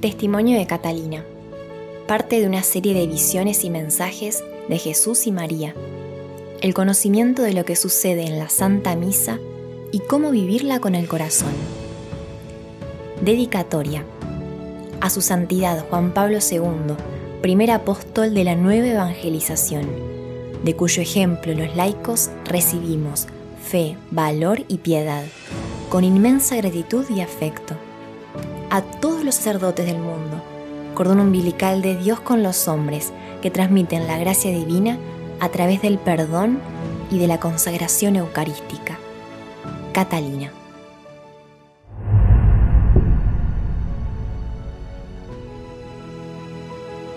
Testimonio de Catalina. Parte de una serie de visiones y mensajes de Jesús y María. El conocimiento de lo que sucede en la Santa Misa y cómo vivirla con el corazón. Dedicatoria. A su santidad Juan Pablo II, primer apóstol de la nueva evangelización, de cuyo ejemplo los laicos recibimos fe, valor y piedad, con inmensa gratitud y afecto a todos los sacerdotes del mundo, cordón umbilical de Dios con los hombres que transmiten la gracia divina a través del perdón y de la consagración eucarística. Catalina.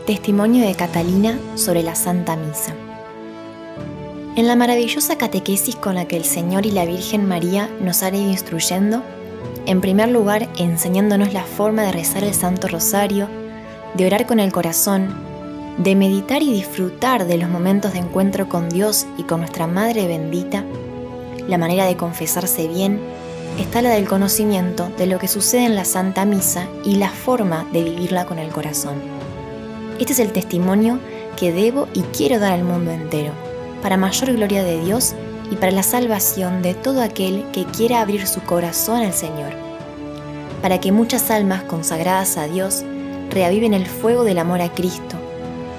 Testimonio de Catalina sobre la Santa Misa. En la maravillosa catequesis con la que el Señor y la Virgen María nos han ido instruyendo, en primer lugar, enseñándonos la forma de rezar el Santo Rosario, de orar con el corazón, de meditar y disfrutar de los momentos de encuentro con Dios y con nuestra Madre bendita, la manera de confesarse bien, está la del conocimiento de lo que sucede en la Santa Misa y la forma de vivirla con el corazón. Este es el testimonio que debo y quiero dar al mundo entero, para mayor gloria de Dios y para la salvación de todo aquel que quiera abrir su corazón al Señor, para que muchas almas consagradas a Dios reaviven el fuego del amor a Cristo,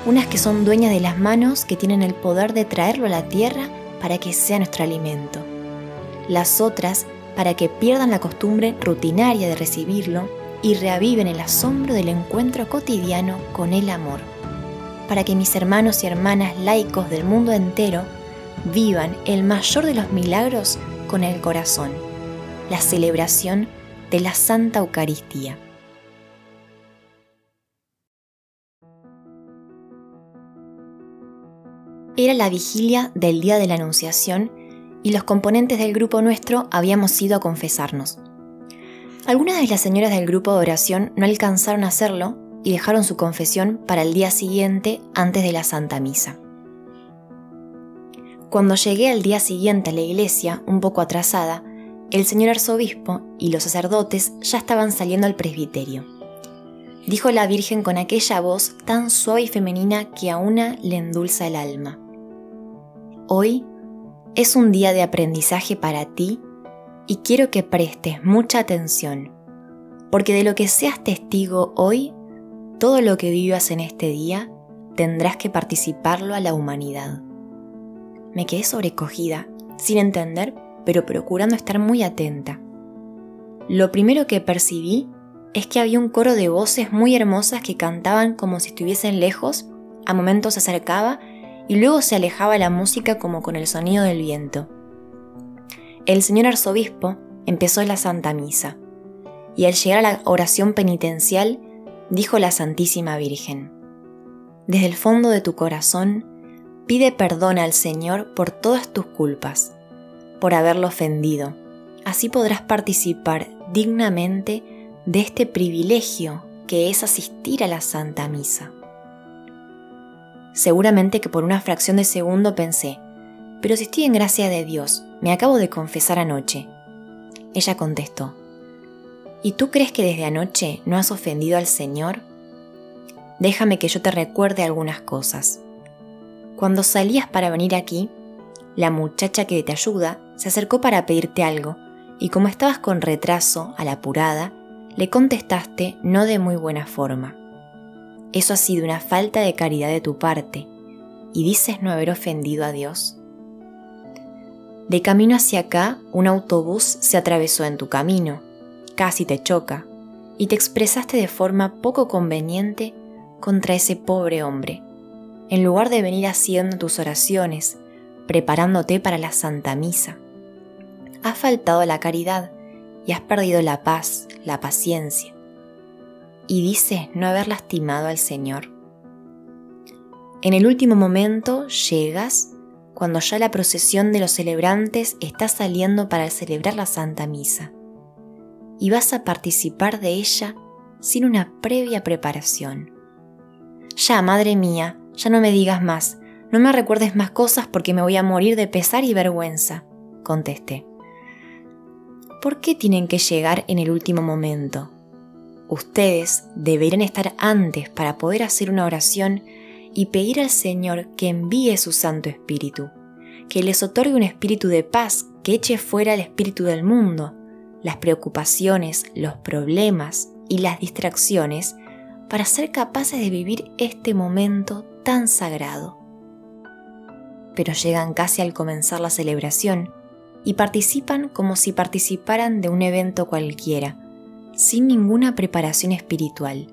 unas que son dueñas de las manos que tienen el poder de traerlo a la tierra para que sea nuestro alimento, las otras para que pierdan la costumbre rutinaria de recibirlo y reaviven el asombro del encuentro cotidiano con el amor, para que mis hermanos y hermanas laicos del mundo entero vivan el mayor de los milagros con el corazón, la celebración de la Santa Eucaristía. Era la vigilia del día de la Anunciación y los componentes del grupo nuestro habíamos ido a confesarnos. Algunas de las señoras del grupo de oración no alcanzaron a hacerlo y dejaron su confesión para el día siguiente antes de la Santa Misa. Cuando llegué al día siguiente a la iglesia, un poco atrasada, el señor arzobispo y los sacerdotes ya estaban saliendo al presbiterio. Dijo la Virgen con aquella voz tan suave y femenina que a una le endulza el alma. Hoy es un día de aprendizaje para ti y quiero que prestes mucha atención, porque de lo que seas testigo hoy, todo lo que vivas en este día, tendrás que participarlo a la humanidad. Me quedé sobrecogida, sin entender, pero procurando estar muy atenta. Lo primero que percibí es que había un coro de voces muy hermosas que cantaban como si estuviesen lejos, a momentos se acercaba y luego se alejaba la música como con el sonido del viento. El señor arzobispo empezó la Santa Misa, y al llegar a la oración penitencial, dijo la Santísima Virgen, Desde el fondo de tu corazón, Pide perdón al Señor por todas tus culpas, por haberlo ofendido. Así podrás participar dignamente de este privilegio que es asistir a la Santa Misa. Seguramente que por una fracción de segundo pensé, pero si estoy en gracia de Dios, me acabo de confesar anoche. Ella contestó, ¿y tú crees que desde anoche no has ofendido al Señor? Déjame que yo te recuerde algunas cosas. Cuando salías para venir aquí, la muchacha que te ayuda se acercó para pedirte algo, y como estabas con retraso, a la apurada, le contestaste no de muy buena forma. Eso ha sido una falta de caridad de tu parte, y dices no haber ofendido a Dios. De camino hacia acá, un autobús se atravesó en tu camino, casi te choca, y te expresaste de forma poco conveniente contra ese pobre hombre en lugar de venir haciendo tus oraciones, preparándote para la Santa Misa. Has faltado la caridad y has perdido la paz, la paciencia. Y dices no haber lastimado al Señor. En el último momento llegas cuando ya la procesión de los celebrantes está saliendo para celebrar la Santa Misa. Y vas a participar de ella sin una previa preparación. Ya, madre mía, ya no me digas más, no me recuerdes más cosas porque me voy a morir de pesar y vergüenza, contesté. ¿Por qué tienen que llegar en el último momento? Ustedes deberían estar antes para poder hacer una oración y pedir al Señor que envíe su Santo Espíritu, que les otorgue un espíritu de paz que eche fuera el espíritu del mundo, las preocupaciones, los problemas y las distracciones para ser capaces de vivir este momento tan sagrado. Pero llegan casi al comenzar la celebración y participan como si participaran de un evento cualquiera, sin ninguna preparación espiritual.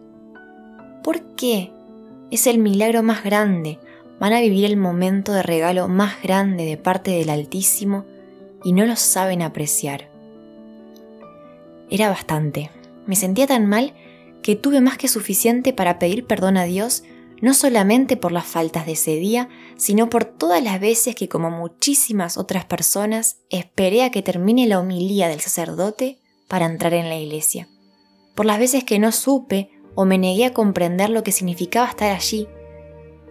¿Por qué? Es el milagro más grande, van a vivir el momento de regalo más grande de parte del Altísimo y no lo saben apreciar. Era bastante. Me sentía tan mal que tuve más que suficiente para pedir perdón a Dios no solamente por las faltas de ese día, sino por todas las veces que como muchísimas otras personas esperé a que termine la homilía del sacerdote para entrar en la iglesia. Por las veces que no supe o me negué a comprender lo que significaba estar allí.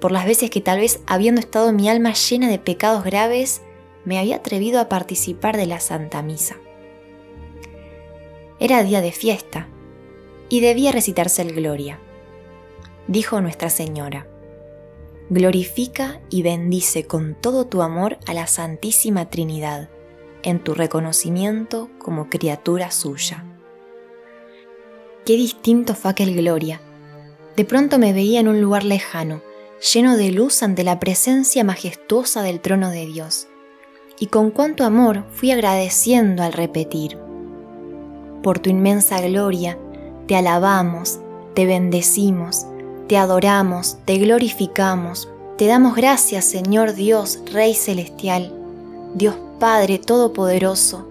Por las veces que tal vez habiendo estado mi alma llena de pecados graves, me había atrevido a participar de la Santa Misa. Era día de fiesta y debía recitarse el Gloria. Dijo Nuestra Señora, glorifica y bendice con todo tu amor a la Santísima Trinidad, en tu reconocimiento como criatura suya. Qué distinto fue aquel Gloria. De pronto me veía en un lugar lejano, lleno de luz ante la presencia majestuosa del trono de Dios, y con cuánto amor fui agradeciendo al repetir. Por tu inmensa gloria, te alabamos, te bendecimos, te adoramos, te glorificamos, te damos gracias Señor Dios, Rey Celestial, Dios Padre Todopoderoso,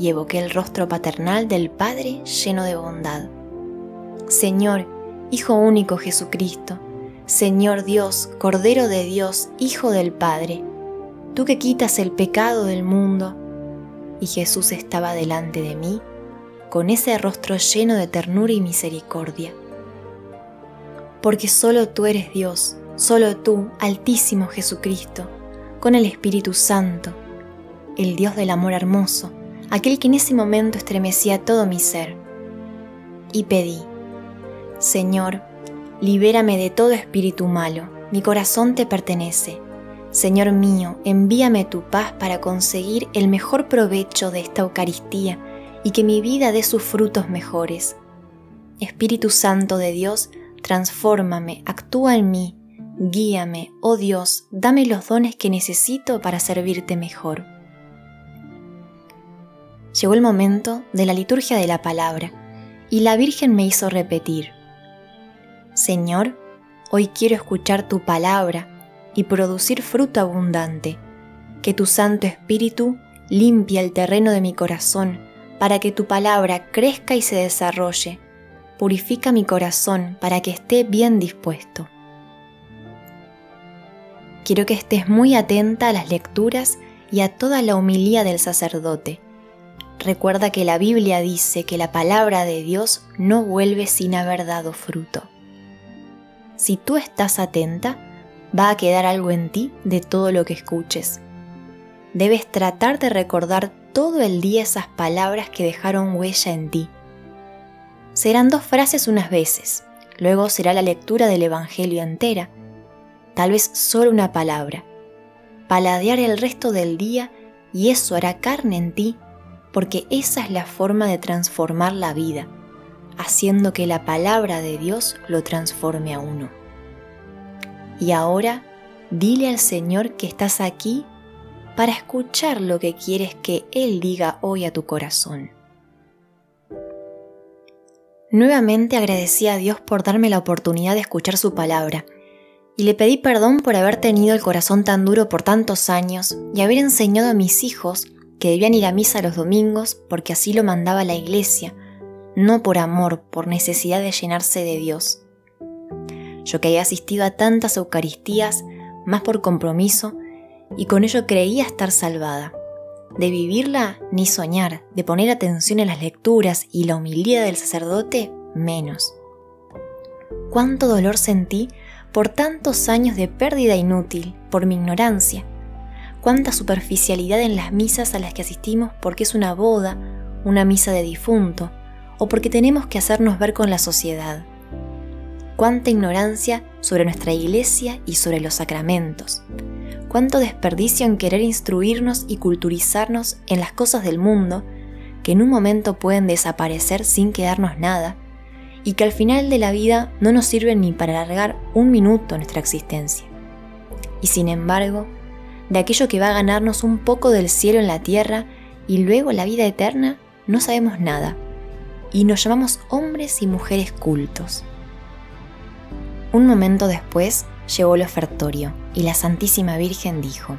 y evoqué el rostro paternal del Padre lleno de bondad. Señor, Hijo único Jesucristo, Señor Dios, Cordero de Dios, Hijo del Padre, tú que quitas el pecado del mundo, y Jesús estaba delante de mí, con ese rostro lleno de ternura y misericordia. Porque solo tú eres Dios, solo tú, Altísimo Jesucristo, con el Espíritu Santo, el Dios del amor hermoso, aquel que en ese momento estremecía todo mi ser. Y pedí, Señor, libérame de todo espíritu malo, mi corazón te pertenece. Señor mío, envíame tu paz para conseguir el mejor provecho de esta Eucaristía y que mi vida dé sus frutos mejores. Espíritu Santo de Dios, transfórmame, actúa en mí, guíame, oh Dios, dame los dones que necesito para servirte mejor. Llegó el momento de la liturgia de la palabra y la Virgen me hizo repetir, Señor, hoy quiero escuchar tu palabra y producir fruto abundante, que tu Santo Espíritu limpie el terreno de mi corazón, para que tu palabra crezca y se desarrolle. Purifica mi corazón para que esté bien dispuesto. Quiero que estés muy atenta a las lecturas y a toda la humilía del sacerdote. Recuerda que la Biblia dice que la palabra de Dios no vuelve sin haber dado fruto. Si tú estás atenta, va a quedar algo en ti de todo lo que escuches. Debes tratar de recordar todo el día esas palabras que dejaron huella en ti. Serán dos frases unas veces, luego será la lectura del Evangelio entera, tal vez solo una palabra. Paladear el resto del día y eso hará carne en ti, porque esa es la forma de transformar la vida, haciendo que la palabra de Dios lo transforme a uno. Y ahora, dile al Señor que estás aquí para escuchar lo que quieres que Él diga hoy a tu corazón. Nuevamente agradecí a Dios por darme la oportunidad de escuchar su palabra y le pedí perdón por haber tenido el corazón tan duro por tantos años y haber enseñado a mis hijos que debían ir a misa los domingos porque así lo mandaba la iglesia, no por amor, por necesidad de llenarse de Dios. Yo que había asistido a tantas Eucaristías, más por compromiso, y con ello creía estar salvada. De vivirla ni soñar, de poner atención en las lecturas y la humildad del sacerdote, menos. Cuánto dolor sentí por tantos años de pérdida inútil, por mi ignorancia. Cuánta superficialidad en las misas a las que asistimos porque es una boda, una misa de difunto, o porque tenemos que hacernos ver con la sociedad. Cuánta ignorancia sobre nuestra iglesia y sobre los sacramentos. Cuánto desperdicio en querer instruirnos y culturizarnos en las cosas del mundo que en un momento pueden desaparecer sin quedarnos nada y que al final de la vida no nos sirven ni para alargar un minuto nuestra existencia. Y sin embargo, de aquello que va a ganarnos un poco del cielo en la tierra y luego la vida eterna, no sabemos nada, y nos llamamos hombres y mujeres cultos. Un momento después llegó el ofertorio y la Santísima Virgen dijo,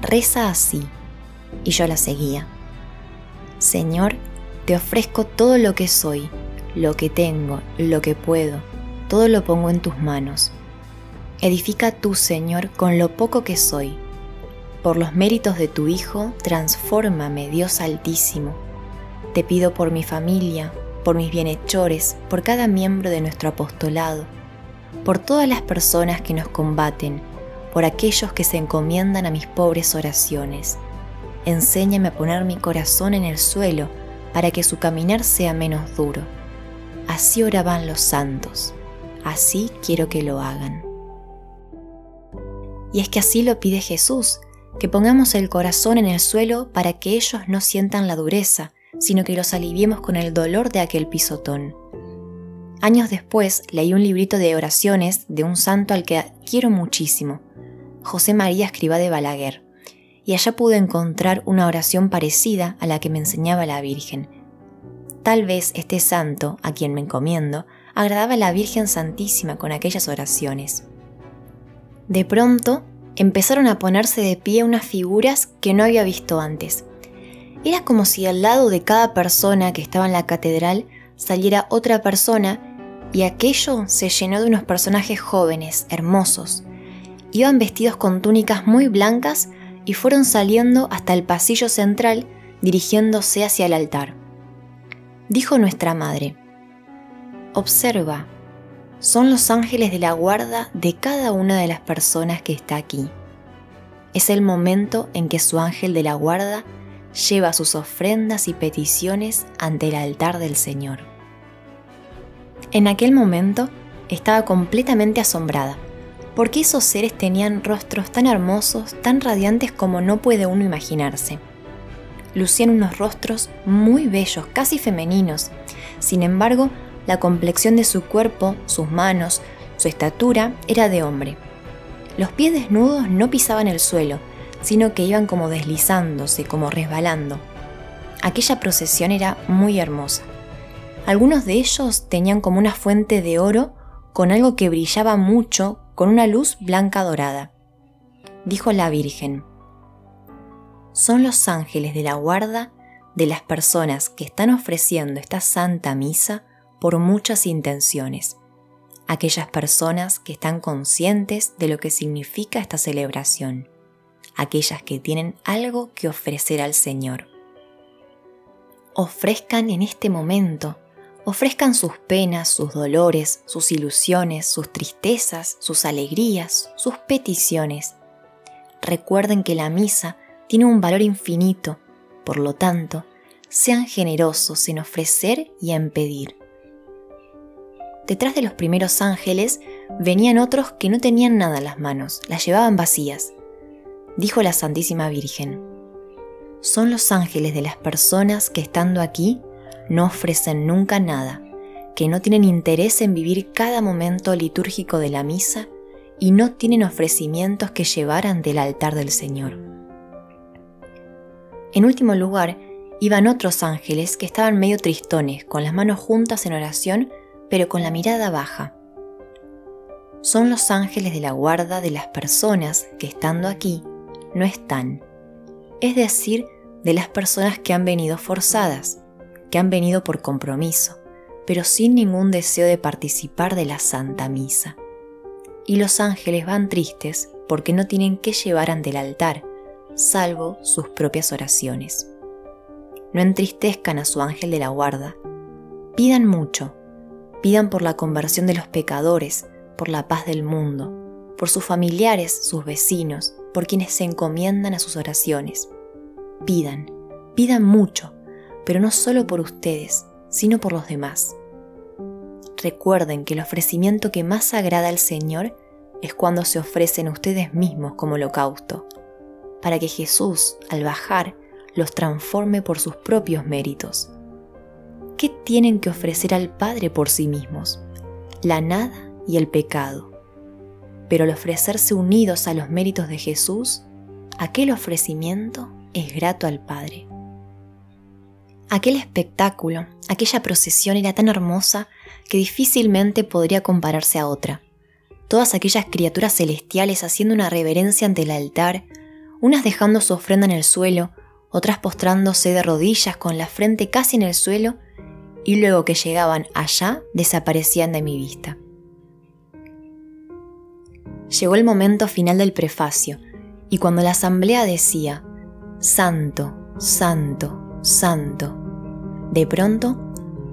Reza así, y yo la seguía. Señor, te ofrezco todo lo que soy, lo que tengo, lo que puedo, todo lo pongo en tus manos. Edifica tú, Señor, con lo poco que soy. Por los méritos de tu Hijo, transfórmame, Dios Altísimo. Te pido por mi familia, por mis bienhechores, por cada miembro de nuestro apostolado, por todas las personas que nos combaten, por aquellos que se encomiendan a mis pobres oraciones. Enséñame a poner mi corazón en el suelo para que su caminar sea menos duro Así oraban los santos, así quiero que lo hagan. Y es que así lo pide Jesús, que pongamos el corazón en el suelo para que ellos no sientan la dureza, sino que los aliviemos con el dolor de aquel pisotón. Años después leí un librito de oraciones de un santo al que quiero muchísimo, José María Escriba de Balaguer, y allá pude encontrar una oración parecida a la que me enseñaba la Virgen, Tal vez este santo, a quien me encomiendo, agradaba a la Virgen Santísima con aquellas oraciones. De pronto, empezaron a ponerse de pie unas figuras que no había visto antes. Era como si al lado de cada persona que estaba en la catedral saliera otra persona y aquello se llenó de unos personajes jóvenes, hermosos. Iban vestidos con túnicas muy blancas y fueron saliendo hasta el pasillo central dirigiéndose hacia el altar dijo nuestra madre, observa, son los ángeles de la guarda de cada una de las personas que está aquí. Es el momento en que su ángel de la guarda lleva sus ofrendas y peticiones ante el altar del Señor. En aquel momento estaba completamente asombrada, porque esos seres tenían rostros tan hermosos, tan radiantes como no puede uno imaginarse lucían unos rostros muy bellos, casi femeninos. Sin embargo, la complexión de su cuerpo, sus manos, su estatura era de hombre. Los pies desnudos no pisaban el suelo, sino que iban como deslizándose, como resbalando. Aquella procesión era muy hermosa. Algunos de ellos tenían como una fuente de oro con algo que brillaba mucho, con una luz blanca dorada. Dijo la Virgen, son los ángeles de la guarda de las personas que están ofreciendo esta santa misa por muchas intenciones, aquellas personas que están conscientes de lo que significa esta celebración, aquellas que tienen algo que ofrecer al Señor. Ofrezcan en este momento, ofrezcan sus penas, sus dolores, sus ilusiones, sus tristezas, sus alegrías, sus peticiones. Recuerden que la misa tiene un valor infinito, por lo tanto, sean generosos en ofrecer y en pedir. Detrás de los primeros ángeles venían otros que no tenían nada en las manos, las llevaban vacías. Dijo la Santísima Virgen, son los ángeles de las personas que estando aquí no ofrecen nunca nada, que no tienen interés en vivir cada momento litúrgico de la misa y no tienen ofrecimientos que llevar ante el altar del Señor. En último lugar, iban otros ángeles que estaban medio tristones, con las manos juntas en oración, pero con la mirada baja. Son los ángeles de la guarda de las personas que estando aquí no están, es decir, de las personas que han venido forzadas, que han venido por compromiso, pero sin ningún deseo de participar de la Santa Misa. Y los ángeles van tristes porque no tienen que llevar ante el altar, salvo sus propias oraciones. No entristezcan a su ángel de la guarda. Pidan mucho. Pidan por la conversión de los pecadores, por la paz del mundo, por sus familiares, sus vecinos, por quienes se encomiendan a sus oraciones. Pidan, pidan mucho, pero no solo por ustedes, sino por los demás. Recuerden que el ofrecimiento que más agrada al Señor es cuando se ofrecen ustedes mismos como holocausto, para que Jesús, al bajar, los transforme por sus propios méritos. ¿Qué tienen que ofrecer al Padre por sí mismos? La nada y el pecado. Pero al ofrecerse unidos a los méritos de Jesús, aquel ofrecimiento es grato al Padre. Aquel espectáculo, aquella procesión era tan hermosa que difícilmente podría compararse a otra. Todas aquellas criaturas celestiales haciendo una reverencia ante el altar, unas dejando su ofrenda en el suelo, otras postrándose de rodillas con la frente casi en el suelo, y luego que llegaban allá desaparecían de mi vista. Llegó el momento final del prefacio, y cuando la asamblea decía, Santo, Santo, Santo, de pronto,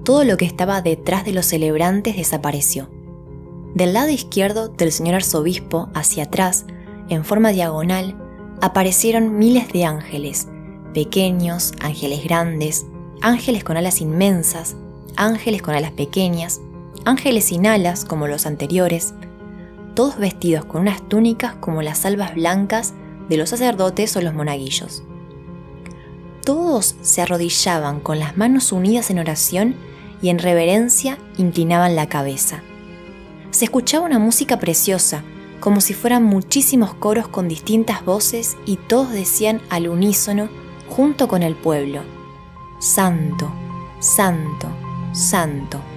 todo lo que estaba detrás de los celebrantes desapareció. Del lado izquierdo del señor arzobispo hacia atrás, en forma diagonal, aparecieron miles de ángeles, pequeños, ángeles grandes, ángeles con alas inmensas, ángeles con alas pequeñas, ángeles sin alas como los anteriores, todos vestidos con unas túnicas como las albas blancas de los sacerdotes o los monaguillos. Todos se arrodillaban con las manos unidas en oración y en reverencia inclinaban la cabeza. Se escuchaba una música preciosa, como si fueran muchísimos coros con distintas voces y todos decían al unísono, junto con el pueblo, Santo, Santo, Santo.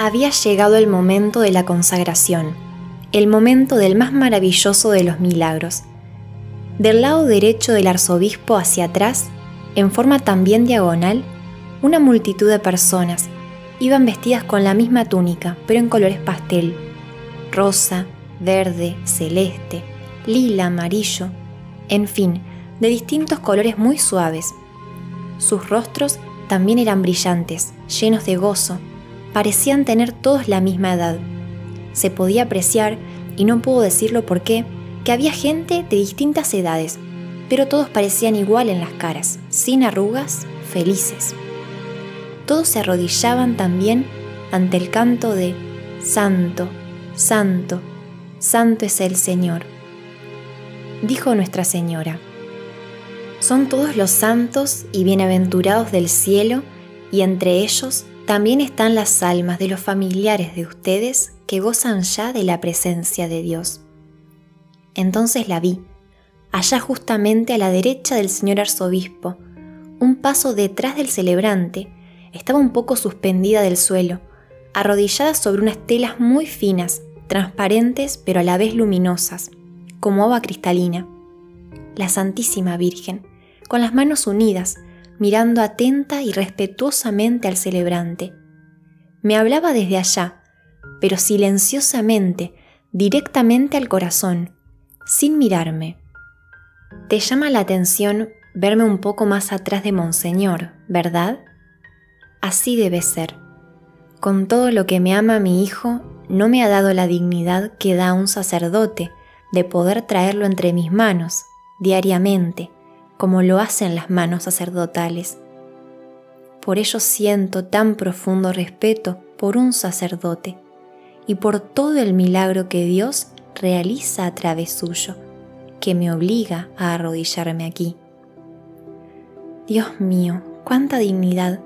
Había llegado el momento de la consagración, el momento del más maravilloso de los milagros. Del lado derecho del arzobispo hacia atrás, en forma también diagonal, una multitud de personas iban vestidas con la misma túnica, pero en colores pastel, rosa, verde, celeste, lila, amarillo, en fin, de distintos colores muy suaves. Sus rostros también eran brillantes, llenos de gozo, parecían tener todos la misma edad. Se podía apreciar, y no puedo decirlo por qué, que había gente de distintas edades, pero todos parecían igual en las caras, sin arrugas, felices. Todos se arrodillaban también ante el canto de Santo, Santo, Santo es el Señor. Dijo Nuestra Señora, son todos los santos y bienaventurados del cielo, y entre ellos también están las almas de los familiares de ustedes que gozan ya de la presencia de Dios. Entonces la vi, allá justamente a la derecha del señor arzobispo, un paso detrás del celebrante, estaba un poco suspendida del suelo, arrodillada sobre unas telas muy finas, transparentes pero a la vez luminosas, como agua cristalina. La Santísima Virgen, con las manos unidas, mirando atenta y respetuosamente al celebrante. Me hablaba desde allá, pero silenciosamente, directamente al corazón, sin mirarme. Te llama la atención verme un poco más atrás de Monseñor, ¿verdad? Así debe ser. Con todo lo que me ama mi hijo, no me ha dado la dignidad que da un sacerdote de poder traerlo entre mis manos, diariamente, como lo hacen las manos sacerdotales. Por ello siento tan profundo respeto por un sacerdote y por todo el milagro que Dios realiza a través suyo, que me obliga a arrodillarme aquí. Dios mío, cuánta dignidad,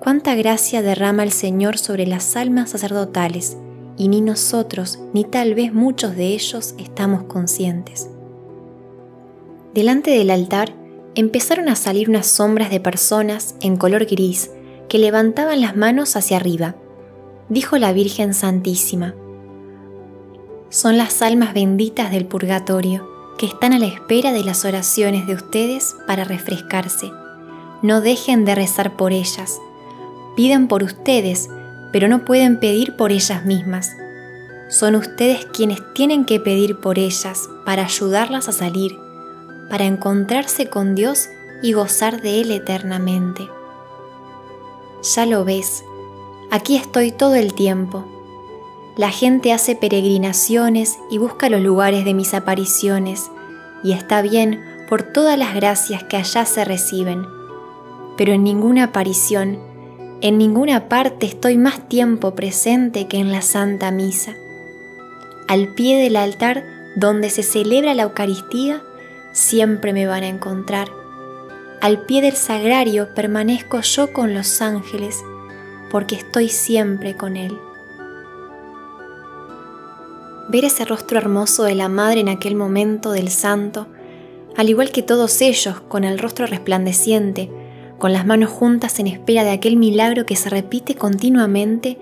cuánta gracia derrama el Señor sobre las almas sacerdotales, y ni nosotros, ni tal vez muchos de ellos estamos conscientes. Delante del altar empezaron a salir unas sombras de personas en color gris que levantaban las manos hacia arriba. Dijo la Virgen Santísima, son las almas benditas del purgatorio que están a la espera de las oraciones de ustedes para refrescarse. No dejen de rezar por ellas. Piden por ustedes, pero no pueden pedir por ellas mismas. Son ustedes quienes tienen que pedir por ellas para ayudarlas a salir para encontrarse con Dios y gozar de Él eternamente. Ya lo ves, aquí estoy todo el tiempo. La gente hace peregrinaciones y busca los lugares de mis apariciones, y está bien por todas las gracias que allá se reciben. Pero en ninguna aparición, en ninguna parte estoy más tiempo presente que en la Santa Misa. Al pie del altar donde se celebra la Eucaristía, siempre me van a encontrar. Al pie del sagrario permanezco yo con los ángeles, porque estoy siempre con Él. Ver ese rostro hermoso de la Madre en aquel momento del Santo, al igual que todos ellos, con el rostro resplandeciente, con las manos juntas en espera de aquel milagro que se repite continuamente,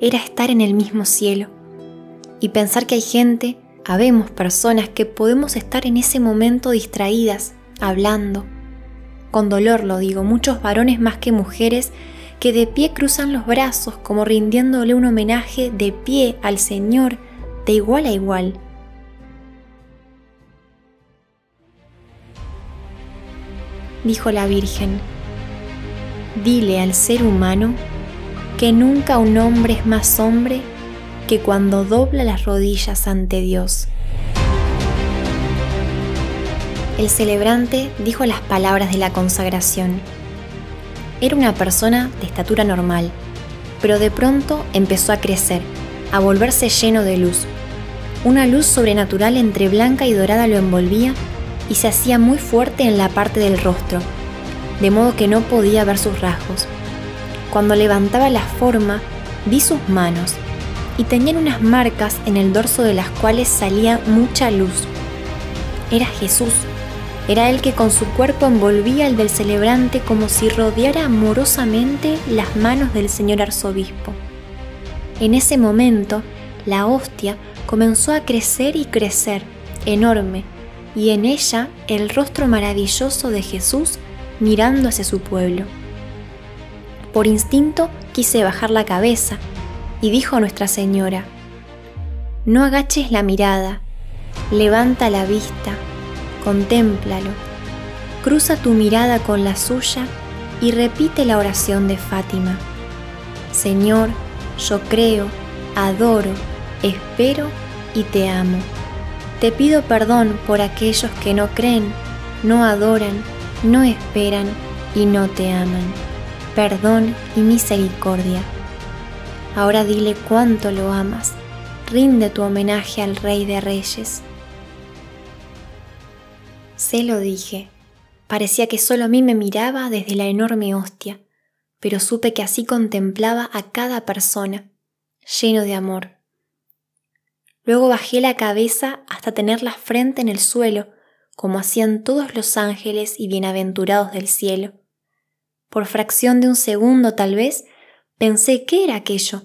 era estar en el mismo cielo. Y pensar que hay gente, habemos personas que podemos estar en ese momento distraídas, hablando. Con dolor lo digo, muchos varones más que mujeres que de pie cruzan los brazos como rindiéndole un homenaje de pie al Señor de igual a igual. Dijo la Virgen, dile al ser humano que nunca un hombre es más hombre que cuando dobla las rodillas ante Dios. El celebrante dijo las palabras de la consagración era una persona de estatura normal, pero de pronto empezó a crecer, a volverse lleno de luz. Una luz sobrenatural entre blanca y dorada lo envolvía y se hacía muy fuerte en la parte del rostro, de modo que no podía ver sus rasgos. Cuando levantaba la forma, vi sus manos y tenían unas marcas en el dorso de las cuales salía mucha luz. Era Jesús era él que con su cuerpo envolvía el del celebrante como si rodeara amorosamente las manos del señor arzobispo. En ese momento, la hostia comenzó a crecer y crecer, enorme, y en ella el rostro maravilloso de Jesús mirando hacia su pueblo. Por instinto quise bajar la cabeza y dijo Nuestra Señora, No agaches la mirada, levanta la vista contémplalo, cruza tu mirada con la suya y repite la oración de Fátima. Señor, yo creo, adoro, espero y te amo. Te pido perdón por aquellos que no creen, no adoran, no esperan y no te aman. Perdón y misericordia. Ahora dile cuánto lo amas. Rinde tu homenaje al Rey de Reyes. Se lo dije. Parecía que solo a mí me miraba desde la enorme hostia, pero supe que así contemplaba a cada persona, lleno de amor. Luego bajé la cabeza hasta tener la frente en el suelo, como hacían todos los ángeles y bienaventurados del cielo. Por fracción de un segundo tal vez, pensé qué era aquello,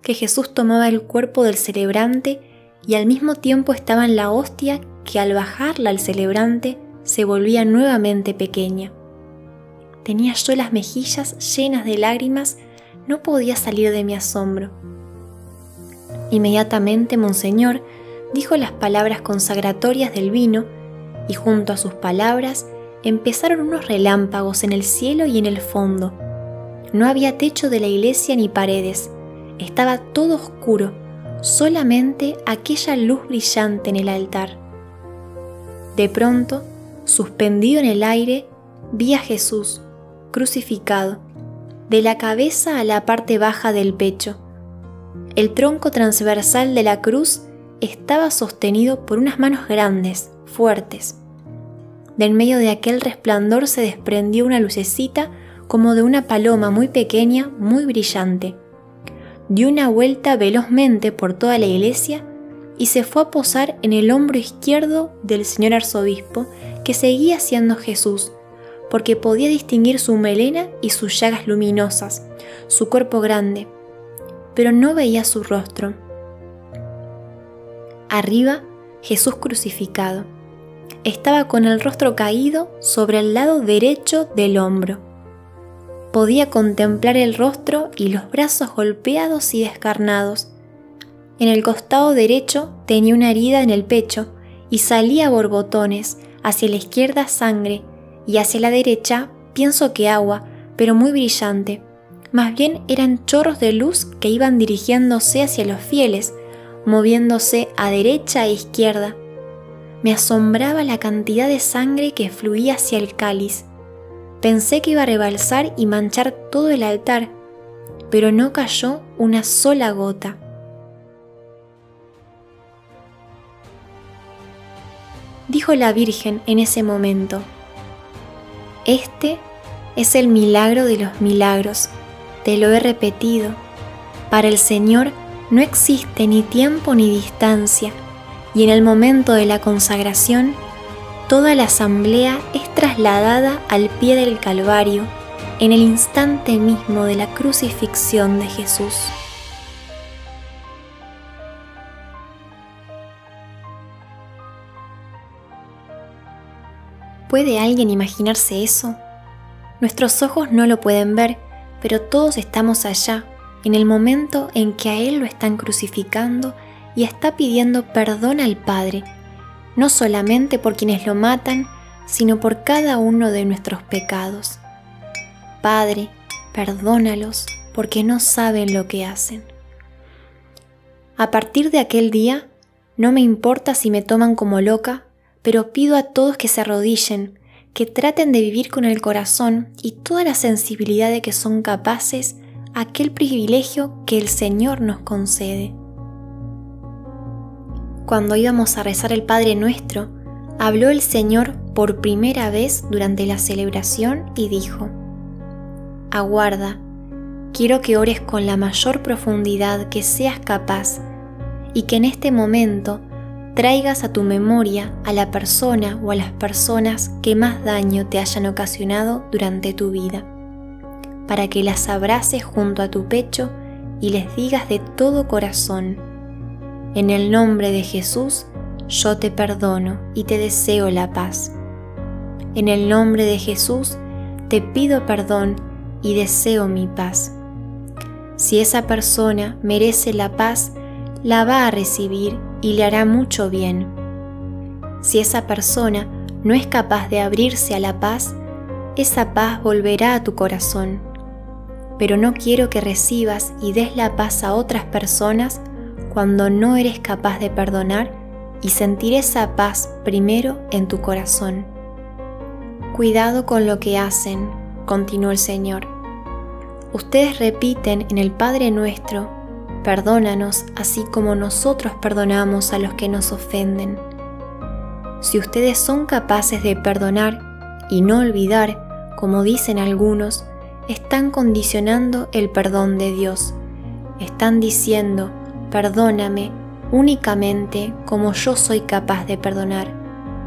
que Jesús tomaba el cuerpo del celebrante y al mismo tiempo estaba en la hostia que al bajarla al celebrante se volvía nuevamente pequeña. Tenía yo las mejillas llenas de lágrimas, no podía salir de mi asombro. Inmediatamente Monseñor dijo las palabras consagratorias del vino y junto a sus palabras empezaron unos relámpagos en el cielo y en el fondo. No había techo de la iglesia ni paredes, estaba todo oscuro, solamente aquella luz brillante en el altar. De pronto, suspendido en el aire, vi a Jesús, crucificado, de la cabeza a la parte baja del pecho. El tronco transversal de la cruz estaba sostenido por unas manos grandes, fuertes. De en medio de aquel resplandor se desprendió una lucecita como de una paloma muy pequeña, muy brillante. Dio una vuelta velozmente por toda la iglesia y se fue a posar en el hombro izquierdo del señor arzobispo, que seguía siendo Jesús, porque podía distinguir su melena y sus llagas luminosas, su cuerpo grande, pero no veía su rostro. Arriba, Jesús crucificado. Estaba con el rostro caído sobre el lado derecho del hombro. Podía contemplar el rostro y los brazos golpeados y descarnados, en el costado derecho tenía una herida en el pecho y salía borbotones, hacia la izquierda sangre y hacia la derecha pienso que agua, pero muy brillante. más bien eran chorros de luz que iban dirigiéndose hacia los fieles, moviéndose a derecha e izquierda. Me asombraba la cantidad de sangre que fluía hacia el cáliz. Pensé que iba a rebalsar y manchar todo el altar, pero no cayó una sola gota. Dijo la Virgen en ese momento, Este es el milagro de los milagros, te lo he repetido. Para el Señor no existe ni tiempo ni distancia, y en el momento de la consagración, toda la asamblea es trasladada al pie del Calvario en el instante mismo de la crucifixión de Jesús. ¿Puede alguien imaginarse eso? Nuestros ojos no lo pueden ver, pero todos estamos allá, en el momento en que a Él lo están crucificando y está pidiendo perdón al Padre, no solamente por quienes lo matan, sino por cada uno de nuestros pecados. Padre, perdónalos porque no saben lo que hacen. A partir de aquel día, no me importa si me toman como loca, pero pido a todos que se arrodillen, que traten de vivir con el corazón y toda la sensibilidad de que son capaces aquel privilegio que el Señor nos concede. Cuando íbamos a rezar el Padre Nuestro, habló el Señor por primera vez durante la celebración y dijo, Aguarda, quiero que ores con la mayor profundidad que seas capaz y que en este momento traigas a tu memoria a la persona o a las personas que más daño te hayan ocasionado durante tu vida, para que las abraces junto a tu pecho y les digas de todo corazón, en el nombre de Jesús, yo te perdono y te deseo la paz. En el nombre de Jesús, te pido perdón y deseo mi paz. Si esa persona merece la paz, la va a recibir y le hará mucho bien. Si esa persona no es capaz de abrirse a la paz, esa paz volverá a tu corazón. Pero no quiero que recibas y des la paz a otras personas cuando no eres capaz de perdonar y sentir esa paz primero en tu corazón. Cuidado con lo que hacen, continuó el Señor. Ustedes repiten en el Padre nuestro Perdónanos así como nosotros perdonamos a los que nos ofenden. Si ustedes son capaces de perdonar y no olvidar, como dicen algunos, están condicionando el perdón de Dios. Están diciendo, perdóname únicamente como yo soy capaz de perdonar,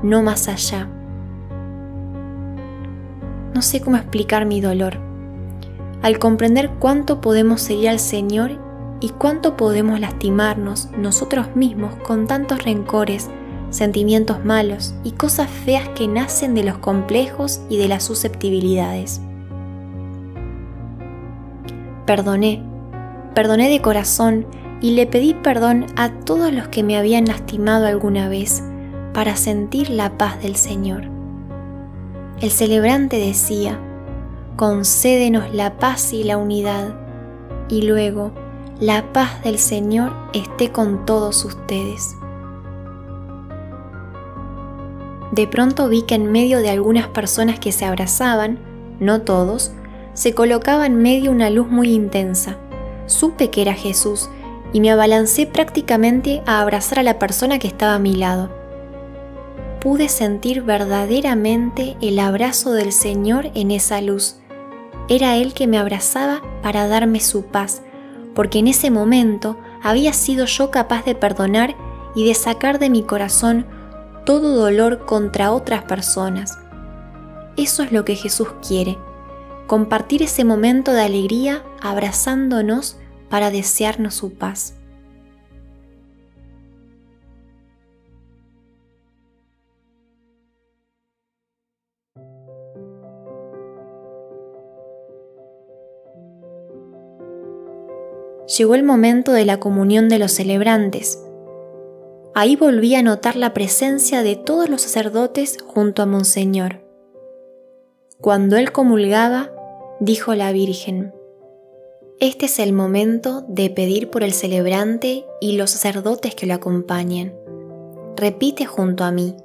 no más allá. No sé cómo explicar mi dolor. Al comprender cuánto podemos seguir al Señor y cuánto podemos lastimarnos nosotros mismos con tantos rencores, sentimientos malos y cosas feas que nacen de los complejos y de las susceptibilidades. Perdoné, perdoné de corazón y le pedí perdón a todos los que me habían lastimado alguna vez para sentir la paz del Señor. El celebrante decía, concédenos la paz y la unidad, y luego, la paz del Señor esté con todos ustedes. De pronto vi que en medio de algunas personas que se abrazaban, no todos, se colocaba en medio una luz muy intensa. Supe que era Jesús y me abalancé prácticamente a abrazar a la persona que estaba a mi lado. Pude sentir verdaderamente el abrazo del Señor en esa luz. Era Él que me abrazaba para darme su paz, porque en ese momento había sido yo capaz de perdonar y de sacar de mi corazón todo dolor contra otras personas. Eso es lo que Jesús quiere, compartir ese momento de alegría abrazándonos para desearnos su paz. llegó el momento de la comunión de los celebrantes. Ahí volví a notar la presencia de todos los sacerdotes junto a Monseñor. Cuando él comulgaba, dijo la Virgen, Este es el momento de pedir por el celebrante y los sacerdotes que lo acompañen. Repite junto a mí,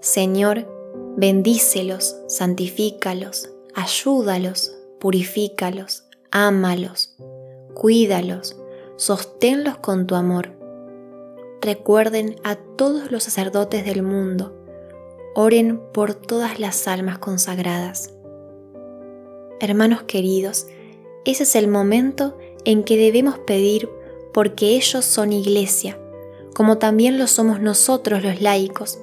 Señor, bendícelos, santifícalos, ayúdalos, purifícalos, ámalos, cuídalos, sosténlos con tu amor. Recuerden a todos los sacerdotes del mundo, oren por todas las almas consagradas. Hermanos queridos, ese es el momento en que debemos pedir porque ellos son iglesia, como también lo somos nosotros los laicos.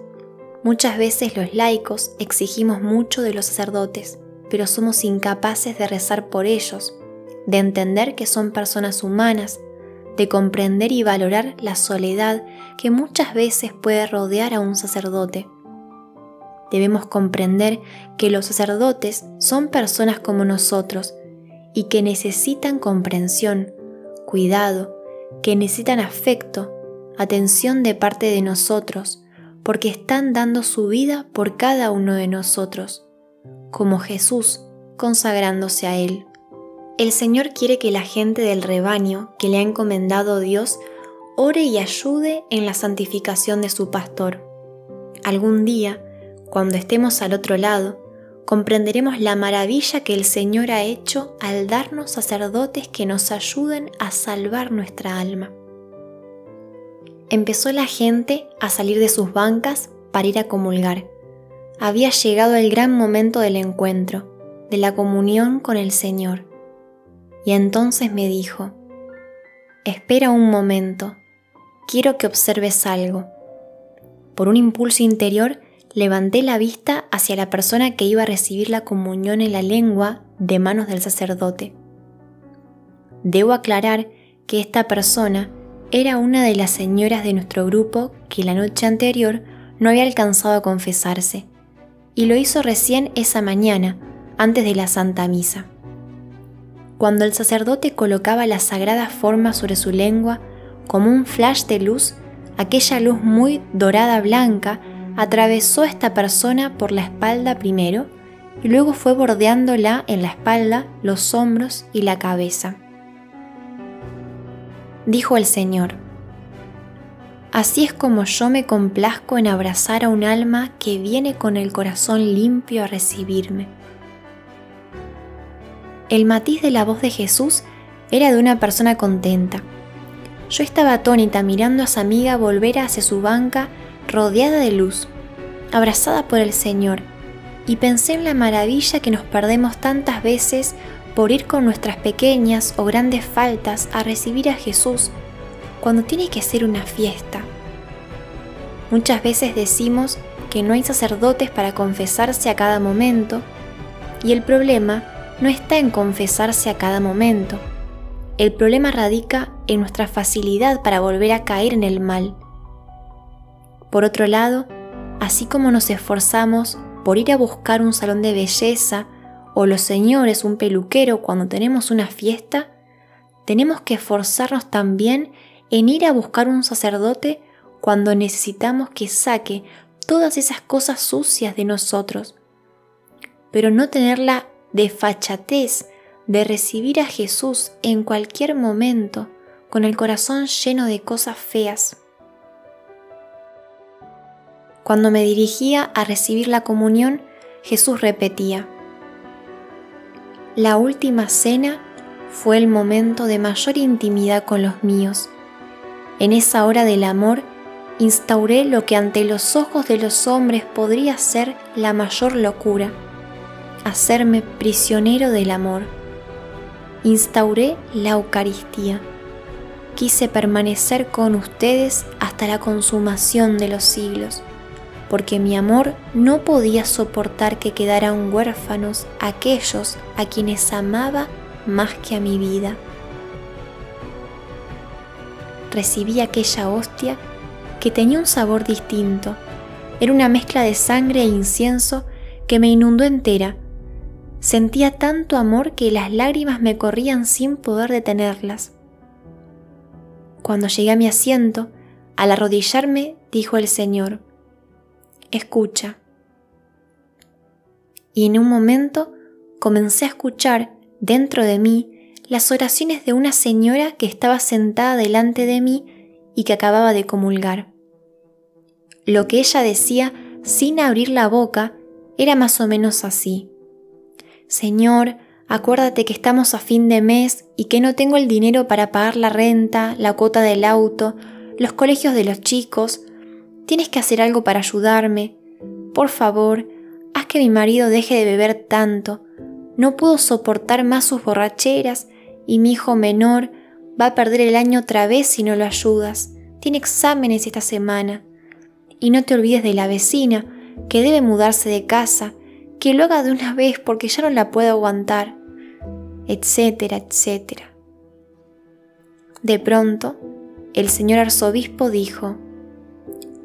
Muchas veces los laicos exigimos mucho de los sacerdotes, pero somos incapaces de rezar por ellos, de entender que son personas humanas, de comprender y valorar la soledad que muchas veces puede rodear a un sacerdote. Debemos comprender que los sacerdotes son personas como nosotros, y que necesitan comprensión, cuidado, que necesitan afecto, atención de parte de nosotros, porque están dando su vida por cada uno de nosotros, como Jesús consagrándose a Él. El Señor quiere que la gente del rebaño que le ha encomendado Dios ore y ayude en la santificación de su pastor. Algún día, cuando estemos al otro lado, comprenderemos la maravilla que el Señor ha hecho al darnos sacerdotes que nos ayuden a salvar nuestra alma. Empezó la gente a salir de sus bancas para ir a comulgar. Había llegado el gran momento del encuentro, de la comunión con el Señor. Y entonces me dijo, espera un momento, quiero que observes algo. Por un impulso interior, levanté la vista hacia la persona que iba a recibir la comunión en la lengua de manos del sacerdote. Debo aclarar que esta persona era una de las señoras de nuestro grupo que la noche anterior no había alcanzado a confesarse, y lo hizo recién esa mañana, antes de la Santa Misa. Cuando el sacerdote colocaba la sagrada forma sobre su lengua, como un flash de luz, aquella luz muy dorada blanca atravesó a esta persona por la espalda primero y luego fue bordeándola en la espalda, los hombros y la cabeza. Dijo el Señor, Así es como yo me complazco en abrazar a un alma que viene con el corazón limpio a recibirme. El matiz de la voz de Jesús era de una persona contenta. Yo estaba atónita mirando a su amiga volver hacia su banca rodeada de luz, abrazada por el Señor, y pensé en la maravilla que nos perdemos tantas veces por ir con nuestras pequeñas o grandes faltas a recibir a Jesús cuando tiene que ser una fiesta. Muchas veces decimos que no hay sacerdotes para confesarse a cada momento, y el problema no está en confesarse a cada momento. El problema radica en nuestra facilidad para volver a caer en el mal por otro lado, así como nos esforzamos por ir a buscar un salón de belleza o los señores un peluquero cuando tenemos una fiesta, tenemos que esforzarnos también en ir a buscar un sacerdote cuando necesitamos que saque todas esas cosas sucias de nosotros, pero no tener la desfachatez de recibir a Jesús en cualquier momento con el corazón lleno de cosas feas. Cuando me dirigía a recibir la comunión, Jesús repetía, La última cena fue el momento de mayor intimidad con los míos. En esa hora del amor, instauré lo que ante los ojos de los hombres podría ser la mayor locura, hacerme prisionero del amor. Instauré la Eucaristía. Quise permanecer con ustedes hasta la consumación de los siglos porque mi amor no podía soportar que quedaran huérfanos aquellos a quienes amaba más que a mi vida. Recibí aquella hostia que tenía un sabor distinto. Era una mezcla de sangre e incienso que me inundó entera. Sentía tanto amor que las lágrimas me corrían sin poder detenerlas. Cuando llegué a mi asiento, al arrodillarme, dijo el Señor, escucha. Y en un momento comencé a escuchar dentro de mí las oraciones de una señora que estaba sentada delante de mí y que acababa de comulgar. Lo que ella decía sin abrir la boca era más o menos así. Señor, acuérdate que estamos a fin de mes y que no tengo el dinero para pagar la renta, la cuota del auto, los colegios de los chicos. Tienes que hacer algo para ayudarme. Por favor, haz que mi marido deje de beber tanto. No puedo soportar más sus borracheras y mi hijo menor va a perder el año otra vez si no lo ayudas. Tiene exámenes esta semana. Y no te olvides de la vecina, que debe mudarse de casa, que lo haga de una vez porque ya no la puedo aguantar, etcétera, etcétera. De pronto, el señor arzobispo dijo,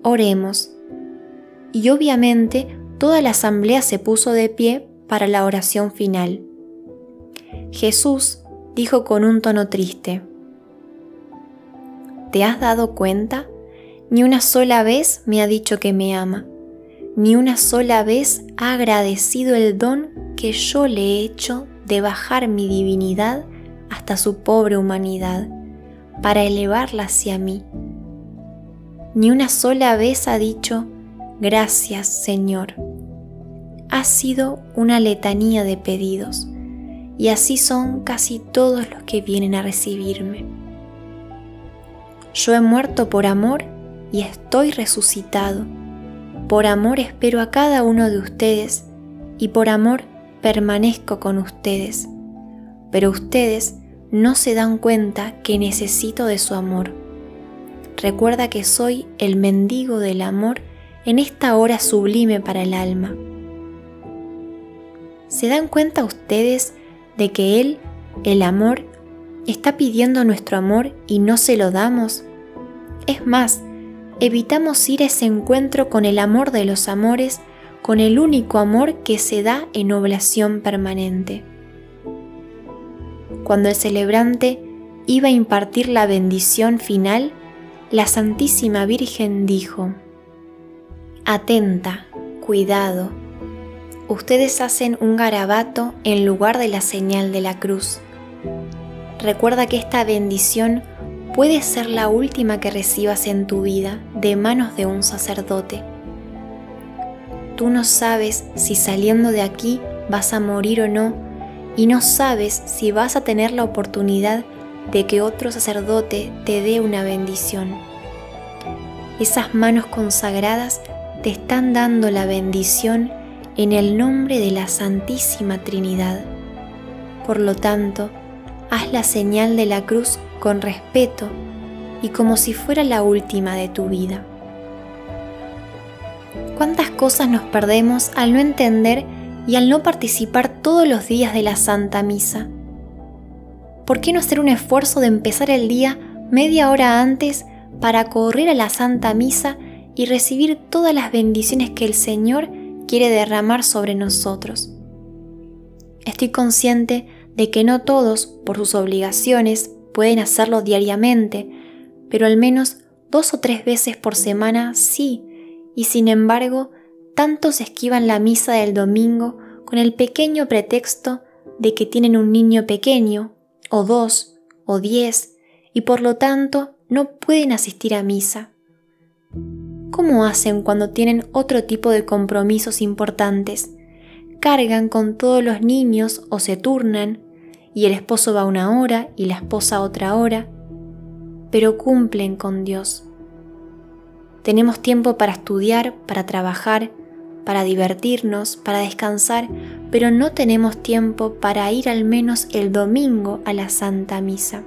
Oremos. Y obviamente toda la asamblea se puso de pie para la oración final. Jesús dijo con un tono triste, ¿Te has dado cuenta? Ni una sola vez me ha dicho que me ama, ni una sola vez ha agradecido el don que yo le he hecho de bajar mi divinidad hasta su pobre humanidad, para elevarla hacia mí. Ni una sola vez ha dicho, gracias Señor. Ha sido una letanía de pedidos, y así son casi todos los que vienen a recibirme. Yo he muerto por amor y estoy resucitado. Por amor espero a cada uno de ustedes y por amor permanezco con ustedes. Pero ustedes no se dan cuenta que necesito de su amor. Recuerda que soy el mendigo del amor en esta hora sublime para el alma. ¿Se dan cuenta ustedes de que Él, el amor, está pidiendo nuestro amor y no se lo damos? Es más, evitamos ir a ese encuentro con el amor de los amores, con el único amor que se da en oblación permanente. Cuando el celebrante iba a impartir la bendición final, la Santísima Virgen dijo, Atenta, cuidado, ustedes hacen un garabato en lugar de la señal de la cruz. Recuerda que esta bendición puede ser la última que recibas en tu vida de manos de un sacerdote. Tú no sabes si saliendo de aquí vas a morir o no y no sabes si vas a tener la oportunidad de que otro sacerdote te dé una bendición. Esas manos consagradas te están dando la bendición en el nombre de la Santísima Trinidad. Por lo tanto, haz la señal de la cruz con respeto y como si fuera la última de tu vida. ¿Cuántas cosas nos perdemos al no entender y al no participar todos los días de la Santa Misa? ¿Por qué no hacer un esfuerzo de empezar el día media hora antes para correr a la Santa Misa y recibir todas las bendiciones que el Señor quiere derramar sobre nosotros? Estoy consciente de que no todos, por sus obligaciones, pueden hacerlo diariamente, pero al menos dos o tres veces por semana sí, y sin embargo, tantos esquivan la misa del domingo con el pequeño pretexto de que tienen un niño pequeño, o dos, o diez, y por lo tanto no pueden asistir a misa. ¿Cómo hacen cuando tienen otro tipo de compromisos importantes? Cargan con todos los niños o se turnan, y el esposo va una hora y la esposa otra hora, pero cumplen con Dios. Tenemos tiempo para estudiar, para trabajar, para divertirnos, para descansar, pero no tenemos tiempo para ir al menos el domingo a la Santa Misa.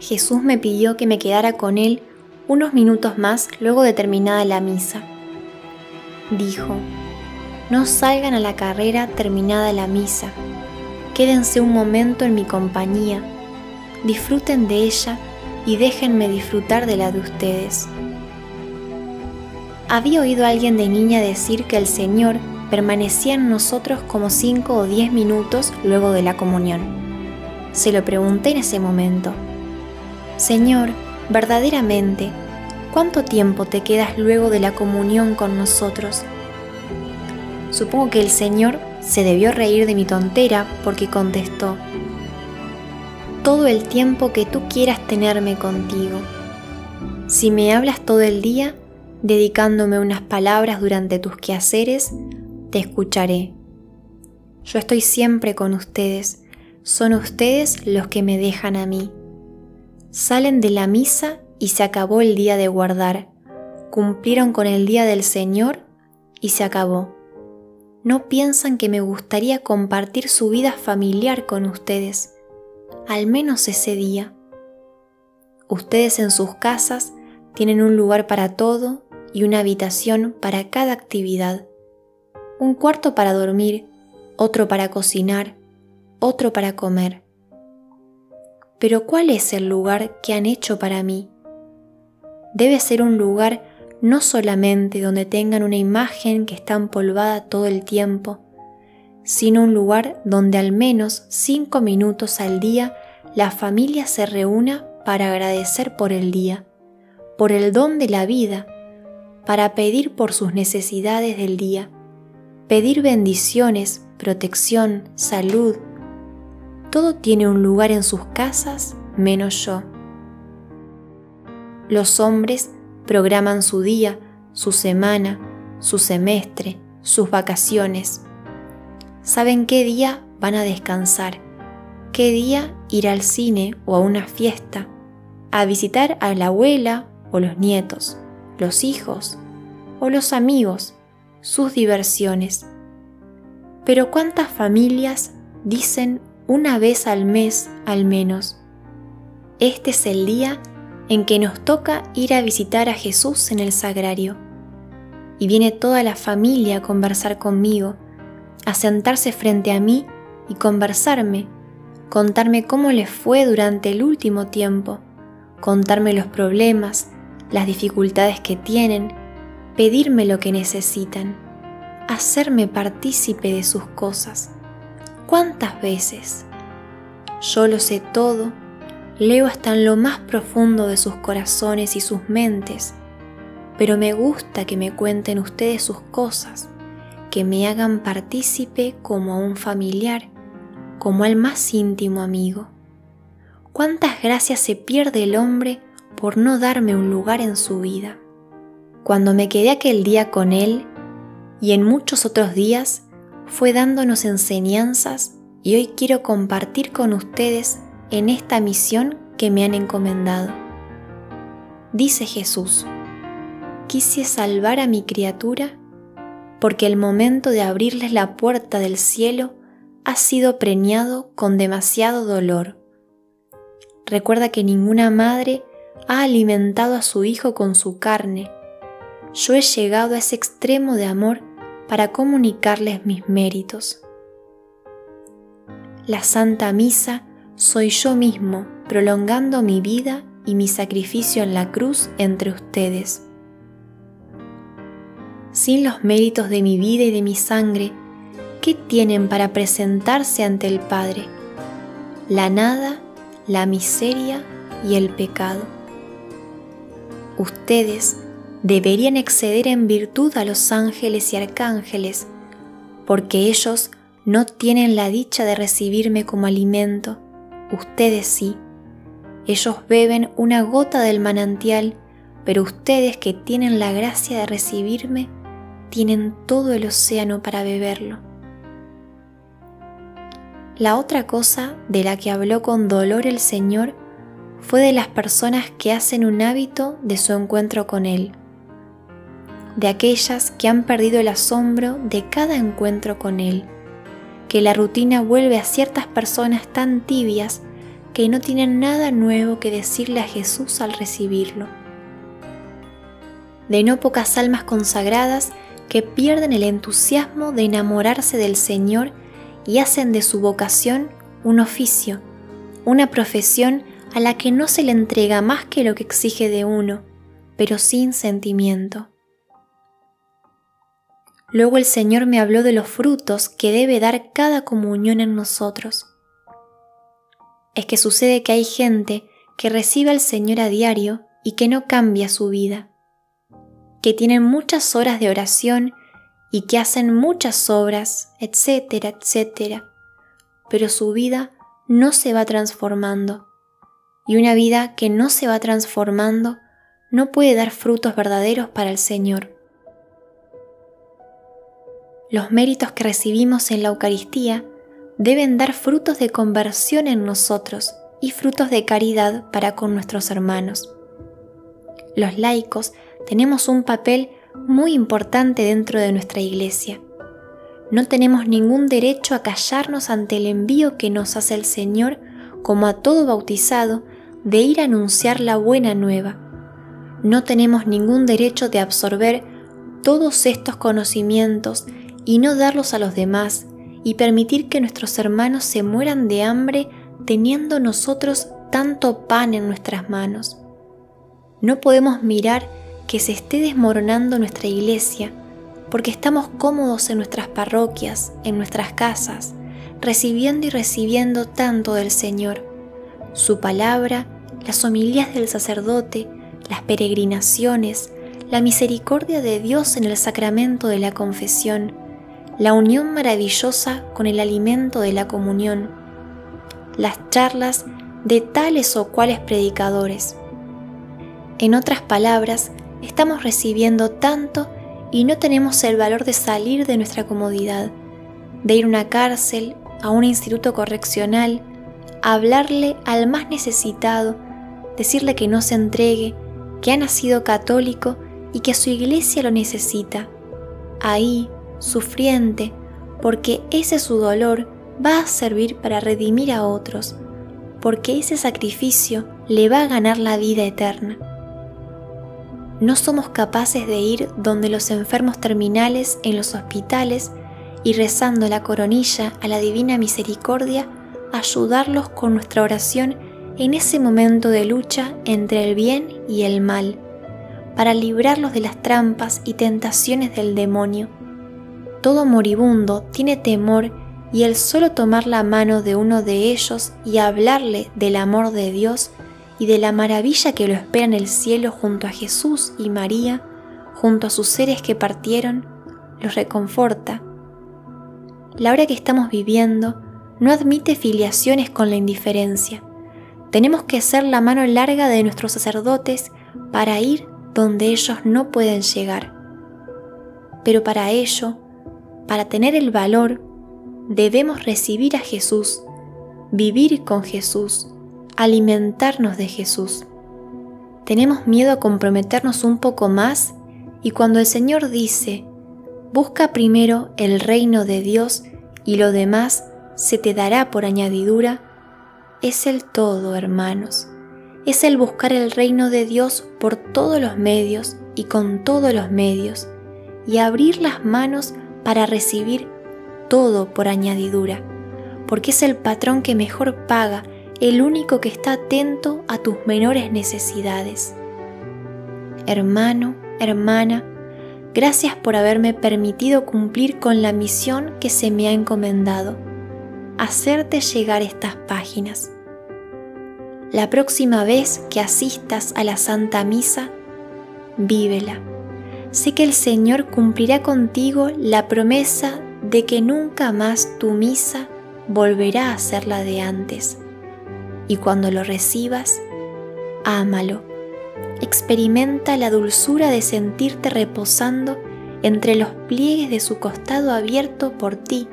Jesús me pidió que me quedara con Él unos minutos más luego de terminada la misa. Dijo, no salgan a la carrera terminada la misa, Quédense un momento en mi compañía, disfruten de ella y déjenme disfrutar de la de ustedes. Había oído a alguien de niña decir que el Señor permanecía en nosotros como cinco o diez minutos luego de la comunión. Se lo pregunté en ese momento. Señor, verdaderamente, ¿cuánto tiempo te quedas luego de la comunión con nosotros? Supongo que el Señor se debió reír de mi tontera porque contestó, todo el tiempo que tú quieras tenerme contigo. Si me hablas todo el día, dedicándome unas palabras durante tus quehaceres, te escucharé. Yo estoy siempre con ustedes, son ustedes los que me dejan a mí. Salen de la misa y se acabó el día de guardar, cumplieron con el día del Señor y se acabó. No piensan que me gustaría compartir su vida familiar con ustedes, al menos ese día. Ustedes en sus casas tienen un lugar para todo y una habitación para cada actividad. Un cuarto para dormir, otro para cocinar, otro para comer. Pero ¿cuál es el lugar que han hecho para mí? Debe ser un lugar no solamente donde tengan una imagen que está empolvada todo el tiempo, sino un lugar donde al menos cinco minutos al día la familia se reúna para agradecer por el día por el don de la vida, para pedir por sus necesidades del día, pedir bendiciones, protección, salud. Todo tiene un lugar en sus casas menos yo. Los hombres programan su día, su semana, su semestre, sus vacaciones. Saben qué día van a descansar, qué día ir al cine o a una fiesta, a visitar a la abuela o los nietos, los hijos o los amigos, sus diversiones. Pero ¿cuántas familias dicen una vez al mes al menos? Este es el día en que nos toca ir a visitar a Jesús en el sagrario. Y viene toda la familia a conversar conmigo, a sentarse frente a mí y conversarme, contarme cómo les fue durante el último tiempo, contarme los problemas, las dificultades que tienen, pedirme lo que necesitan, hacerme partícipe de sus cosas. ¿Cuántas veces? Yo lo sé todo, leo hasta en lo más profundo de sus corazones y sus mentes, pero me gusta que me cuenten ustedes sus cosas, que me hagan partícipe como a un familiar, como al más íntimo amigo. ¿Cuántas gracias se pierde el hombre por no darme un lugar en su vida. Cuando me quedé aquel día con él y en muchos otros días, fue dándonos enseñanzas y hoy quiero compartir con ustedes en esta misión que me han encomendado. Dice Jesús, quise salvar a mi criatura porque el momento de abrirles la puerta del cielo ha sido preñado con demasiado dolor. Recuerda que ninguna madre ha alimentado a su Hijo con su carne. Yo he llegado a ese extremo de amor para comunicarles mis méritos. La Santa Misa soy yo mismo prolongando mi vida y mi sacrificio en la cruz entre ustedes. Sin los méritos de mi vida y de mi sangre, ¿qué tienen para presentarse ante el Padre? La nada, la miseria y el pecado ustedes deberían exceder en virtud a los ángeles y arcángeles, porque ellos no tienen la dicha de recibirme como alimento, ustedes sí. Ellos beben una gota del manantial, pero ustedes que tienen la gracia de recibirme, tienen todo el océano para beberlo. La otra cosa de la que habló con dolor el Señor fue de las personas que hacen un hábito de su encuentro con Él, de aquellas que han perdido el asombro de cada encuentro con Él, que la rutina vuelve a ciertas personas tan tibias que no tienen nada nuevo que decirle a Jesús al recibirlo. De no pocas almas consagradas que pierden el entusiasmo de enamorarse del Señor y hacen de su vocación un oficio, una profesión a la que no se le entrega más que lo que exige de uno, pero sin sentimiento. Luego el Señor me habló de los frutos que debe dar cada comunión en nosotros. Es que sucede que hay gente que recibe al Señor a diario y que no cambia su vida, que tienen muchas horas de oración y que hacen muchas obras, etcétera, etcétera, pero su vida no se va transformando. Y una vida que no se va transformando no puede dar frutos verdaderos para el Señor. Los méritos que recibimos en la Eucaristía deben dar frutos de conversión en nosotros y frutos de caridad para con nuestros hermanos. Los laicos tenemos un papel muy importante dentro de nuestra iglesia. No tenemos ningún derecho a callarnos ante el envío que nos hace el Señor, como a todo bautizado, de ir a anunciar la buena nueva. No tenemos ningún derecho de absorber todos estos conocimientos y no darlos a los demás y permitir que nuestros hermanos se mueran de hambre teniendo nosotros tanto pan en nuestras manos. No podemos mirar que se esté desmoronando nuestra iglesia porque estamos cómodos en nuestras parroquias, en nuestras casas, recibiendo y recibiendo tanto del Señor, su palabra, las homilías del sacerdote, las peregrinaciones, la misericordia de Dios en el sacramento de la confesión, la unión maravillosa con el alimento de la comunión, las charlas de tales o cuales predicadores. En otras palabras, estamos recibiendo tanto y no tenemos el valor de salir de nuestra comodidad, de ir a una cárcel, a un instituto correccional, a hablarle al más necesitado, decirle que no se entregue, que ha nacido católico y que su iglesia lo necesita. Ahí, sufriente, porque ese su dolor va a servir para redimir a otros, porque ese sacrificio le va a ganar la vida eterna. No somos capaces de ir donde los enfermos terminales en los hospitales y rezando la coronilla a la divina misericordia, ayudarlos con nuestra oración en ese momento de lucha entre el bien y el mal, para librarlos de las trampas y tentaciones del demonio todo moribundo tiene temor y el solo tomar la mano de uno de ellos y hablarle del amor de Dios y de la maravilla que lo espera en el cielo junto a Jesús y María, junto a sus seres que partieron, los reconforta. La hora que estamos viviendo no admite filiaciones con la indiferencia. Tenemos que ser la mano larga de nuestros sacerdotes para ir donde ellos no pueden llegar. Pero para ello para tener el valor, debemos recibir a Jesús, vivir con Jesús, alimentarnos de Jesús. Tenemos miedo a comprometernos un poco más y cuando el Señor dice, busca primero el reino de Dios y lo demás se te dará por añadidura, es el todo, hermanos. Es el buscar el reino de Dios por todos los medios y con todos los medios, y abrir las manos para recibir todo por añadidura, porque es el patrón que mejor paga, el único que está atento a tus menores necesidades. Hermano, hermana, gracias por haberme permitido cumplir con la misión que se me ha encomendado, hacerte llegar estas páginas. La próxima vez que asistas a la Santa Misa, vívela sé que el Señor cumplirá contigo la promesa de que nunca más tu misa volverá a ser la de antes. Y cuando lo recibas, ámalo. Experimenta la dulzura de sentirte reposando entre los pliegues de su costado abierto por ti,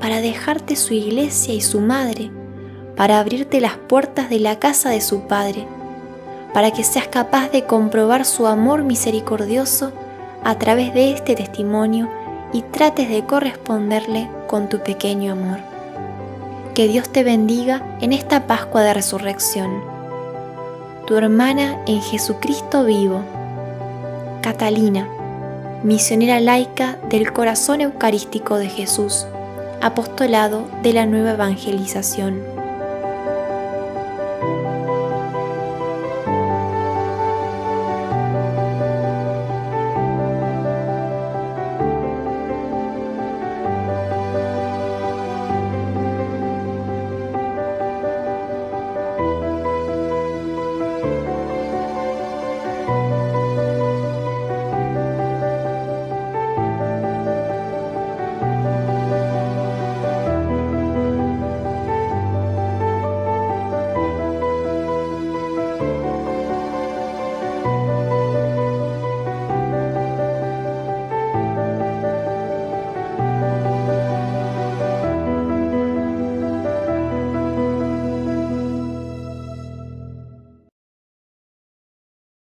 para dejarte su iglesia y su madre, para abrirte las puertas de la casa de su Padre para que seas capaz de comprobar su amor misericordioso a través de este testimonio y trates de corresponderle con tu pequeño amor. Que Dios te bendiga en esta Pascua de Resurrección. Tu hermana en Jesucristo vivo, Catalina, misionera laica del corazón eucarístico de Jesús, apostolado de la nueva evangelización.